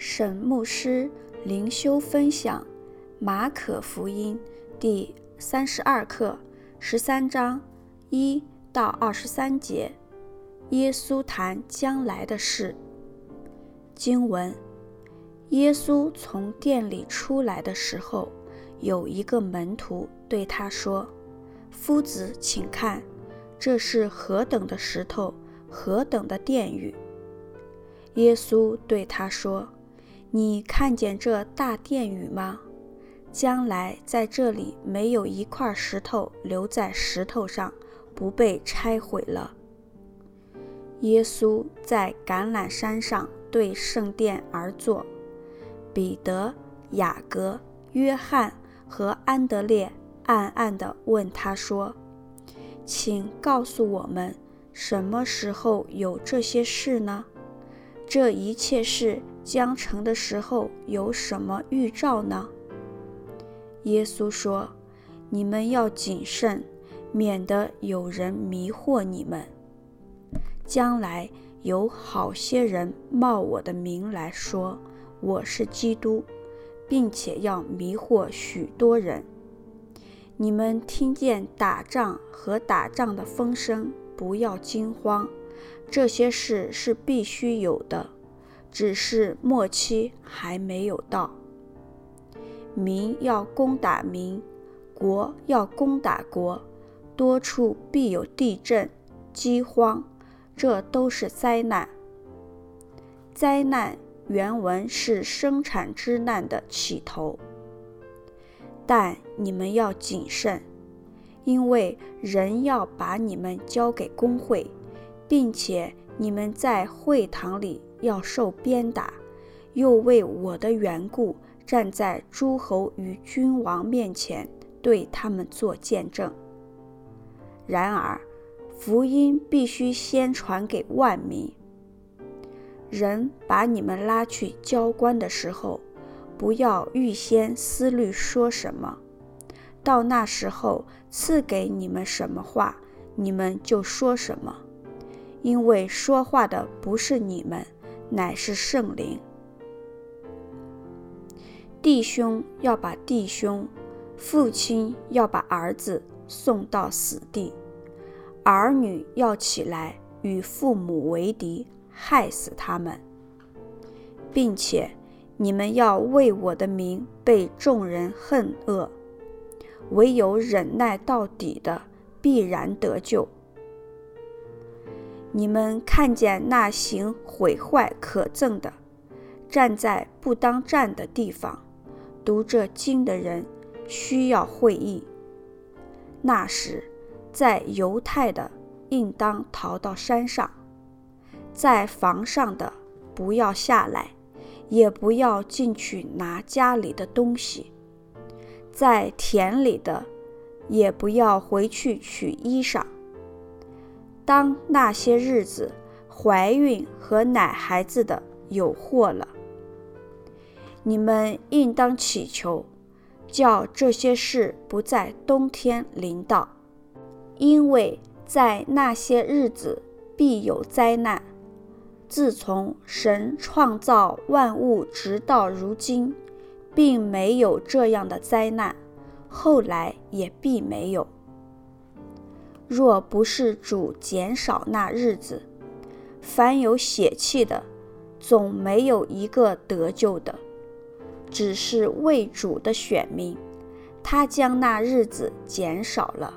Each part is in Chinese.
沈牧师灵修分享《马可福音》第三十二课十三章一到二十三节。耶稣谈将来的事。经文：耶稣从殿里出来的时候，有一个门徒对他说：“夫子，请看，这是何等的石头，何等的殿宇！”耶稣对他说。你看见这大殿宇吗？将来在这里没有一块石头留在石头上，不被拆毁了。耶稣在橄榄山上对圣殿而坐，彼得、雅各、约翰和安德烈暗暗地问他说：“请告诉我们，什么时候有这些事呢？这一切事。”将成的时候有什么预兆呢？耶稣说：“你们要谨慎，免得有人迷惑你们。将来有好些人冒我的名来说我是基督，并且要迷惑许多人。你们听见打仗和打仗的风声，不要惊慌，这些事是必须有的。”只是末期还没有到，民要攻打民，国要攻打国，多处必有地震、饥荒，这都是灾难。灾难原文是生产之难的起头，但你们要谨慎，因为人要把你们交给工会，并且你们在会堂里。要受鞭打，又为我的缘故站在诸侯与君王面前，对他们做见证。然而，福音必须先传给万民。人把你们拉去交官的时候，不要预先思虑说什么，到那时候赐给你们什么话，你们就说什么，因为说话的不是你们。乃是圣灵。弟兄要把弟兄，父亲要把儿子送到死地，儿女要起来与父母为敌，害死他们，并且你们要为我的名被众人恨恶，唯有忍耐到底的，必然得救。你们看见那行毁坏可憎的，站在不当站的地方，读这经的人需要会意。那时，在犹太的应当逃到山上，在房上的不要下来，也不要进去拿家里的东西，在田里的也不要回去取衣裳。当那些日子，怀孕和奶孩子的有祸了，你们应当祈求，叫这些事不在冬天临到，因为在那些日子必有灾难。自从神创造万物直到如今，并没有这样的灾难，后来也必没有。若不是主减少那日子，凡有血气的，总没有一个得救的。只是为主的选民，他将那日子减少了。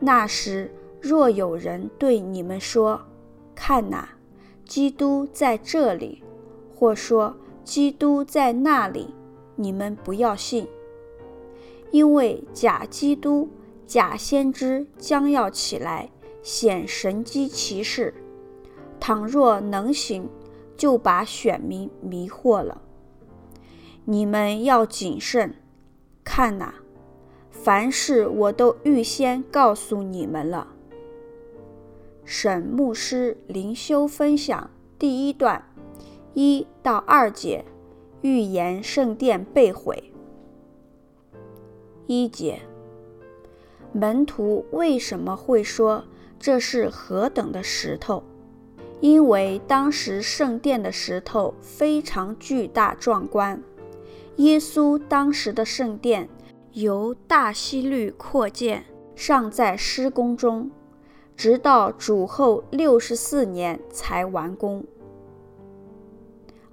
那时，若有人对你们说：“看哪，基督在这里”，或说：“基督在那里”，你们不要信，因为假基督。假先知将要起来显神迹奇事，倘若能行，就把选民迷惑了。你们要谨慎，看哪，凡事我都预先告诉你们了。沈牧师灵修分享第一段，一到二节，预言圣殿被毁。一节。门徒为什么会说这是何等的石头？因为当时圣殿的石头非常巨大壮观。耶稣当时的圣殿由大希律扩建，尚在施工中，直到主后六十四年才完工。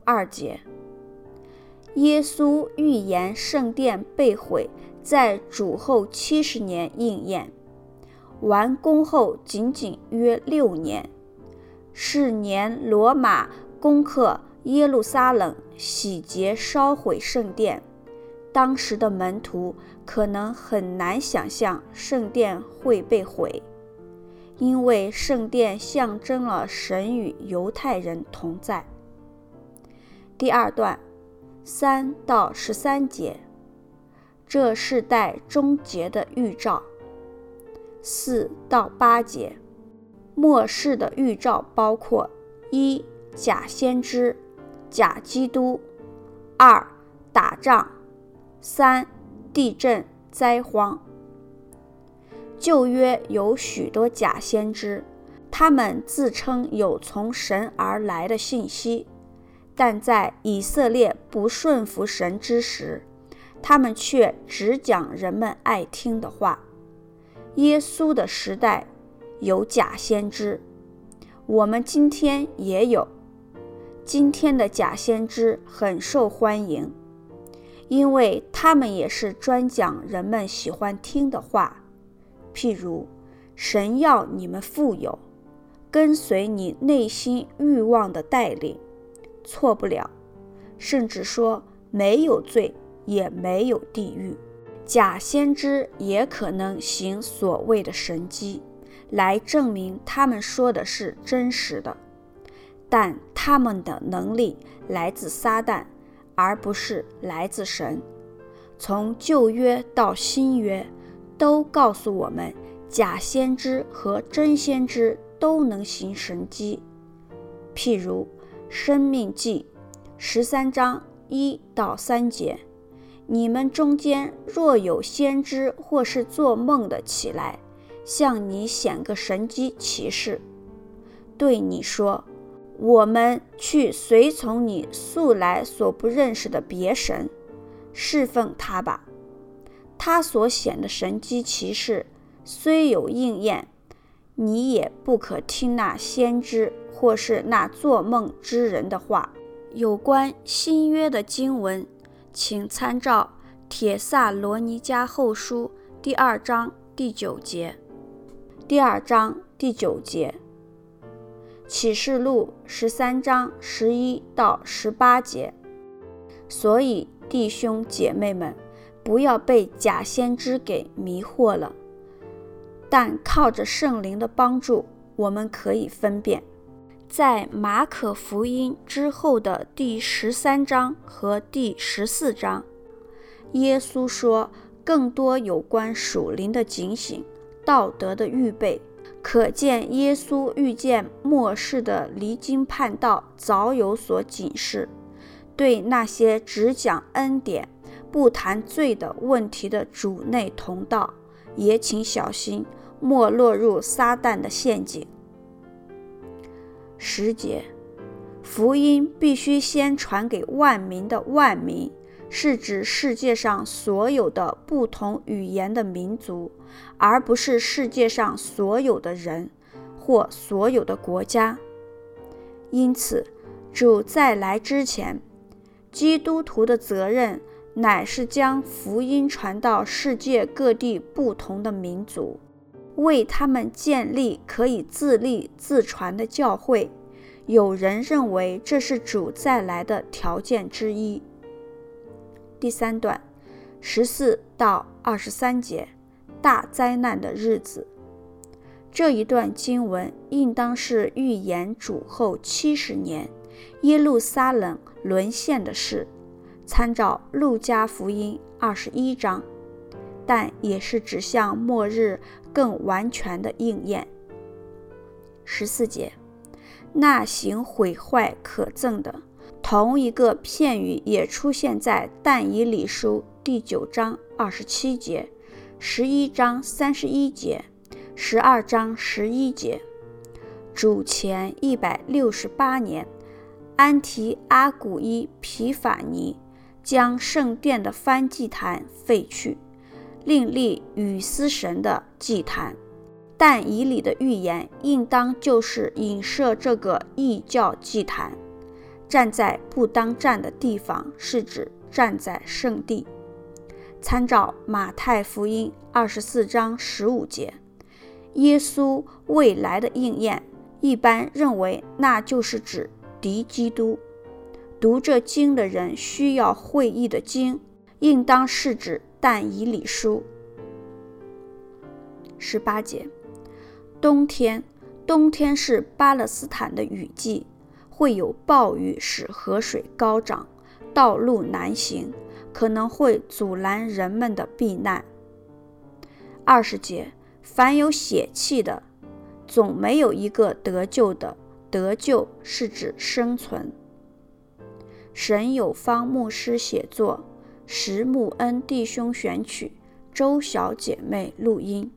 二节，耶稣预言圣殿被毁，在主后七十年应验，完工后仅仅约六年。是年，罗马攻克耶路撒冷，洗劫烧毁圣殿。当时的门徒可能很难想象圣殿会被毁，因为圣殿象征了神与犹太人同在。第二段，三到十三节，这世代终结的预兆。四到八节。末世的预兆包括：一、假先知、假基督；二、打仗；三、地震、灾荒。旧约有许多假先知，他们自称有从神而来的信息，但在以色列不顺服神之时，他们却只讲人们爱听的话。耶稣的时代。有假先知，我们今天也有。今天的假先知很受欢迎，因为他们也是专讲人们喜欢听的话，譬如“神要你们富有，跟随你内心欲望的带领，错不了”，甚至说“没有罪，也没有地狱”。假先知也可能行所谓的神迹。来证明他们说的是真实的，但他们的能力来自撒旦，而不是来自神。从旧约到新约，都告诉我们，假先知和真先知都能行神迹。譬如《生命记》十三章一到三节：“你们中间若有先知或是做梦的起来。”向你显个神迹奇事，对你说：“我们去随从你素来所不认识的别神，侍奉他吧。”他所显的神迹奇事虽有应验，你也不可听那先知或是那做梦之人的话。有关新约的经文，请参照《帖撒罗尼迦后书》第二章第九节。第二章第九节，启示录十三章十一到十八节。所以弟兄姐妹们，不要被假先知给迷惑了，但靠着圣灵的帮助，我们可以分辨。在马可福音之后的第十三章和第十四章，耶稣说更多有关属灵的警醒。道德的预备，可见耶稣预见末世的离经叛道，早有所警示。对那些只讲恩典、不谈罪的问题的主内同道，也请小心，莫落入撒旦的陷阱。十节，福音必须先传给万民的万民。是指世界上所有的不同语言的民族，而不是世界上所有的人或所有的国家。因此，主再来之前，基督徒的责任乃是将福音传到世界各地不同的民族，为他们建立可以自立自传的教会。有人认为这是主再来的条件之一。第三段，十四到二十三节，大灾难的日子。这一段经文应当是预言主后七十年耶路撒冷沦陷的事，参照路加福音二十一章，但也是指向末日更完全的应验。十四节，那行毁坏可憎的。同一个片语也出现在但以理书第九章二十七节、十一章三十一节、十二章十一节。主前一百六十八年，安提阿古伊皮法尼将圣殿的翻祭坛废去，另立与司神的祭坛。但以理的预言应当就是影射这个异教祭坛。站在不当站的地方，是指站在圣地。参照马太福音二十四章十五节，耶稣未来的应验，一般认为那就是指敌基督。读这经的人需要会意的经，应当是指但以理书。十八节，冬天，冬天是巴勒斯坦的雨季。会有暴雨，使河水高涨，道路难行，可能会阻拦人们的避难。二十节，凡有血气的，总没有一个得救的。得救是指生存。沈有方牧师写作，石木恩弟兄选曲，周小姐妹录音。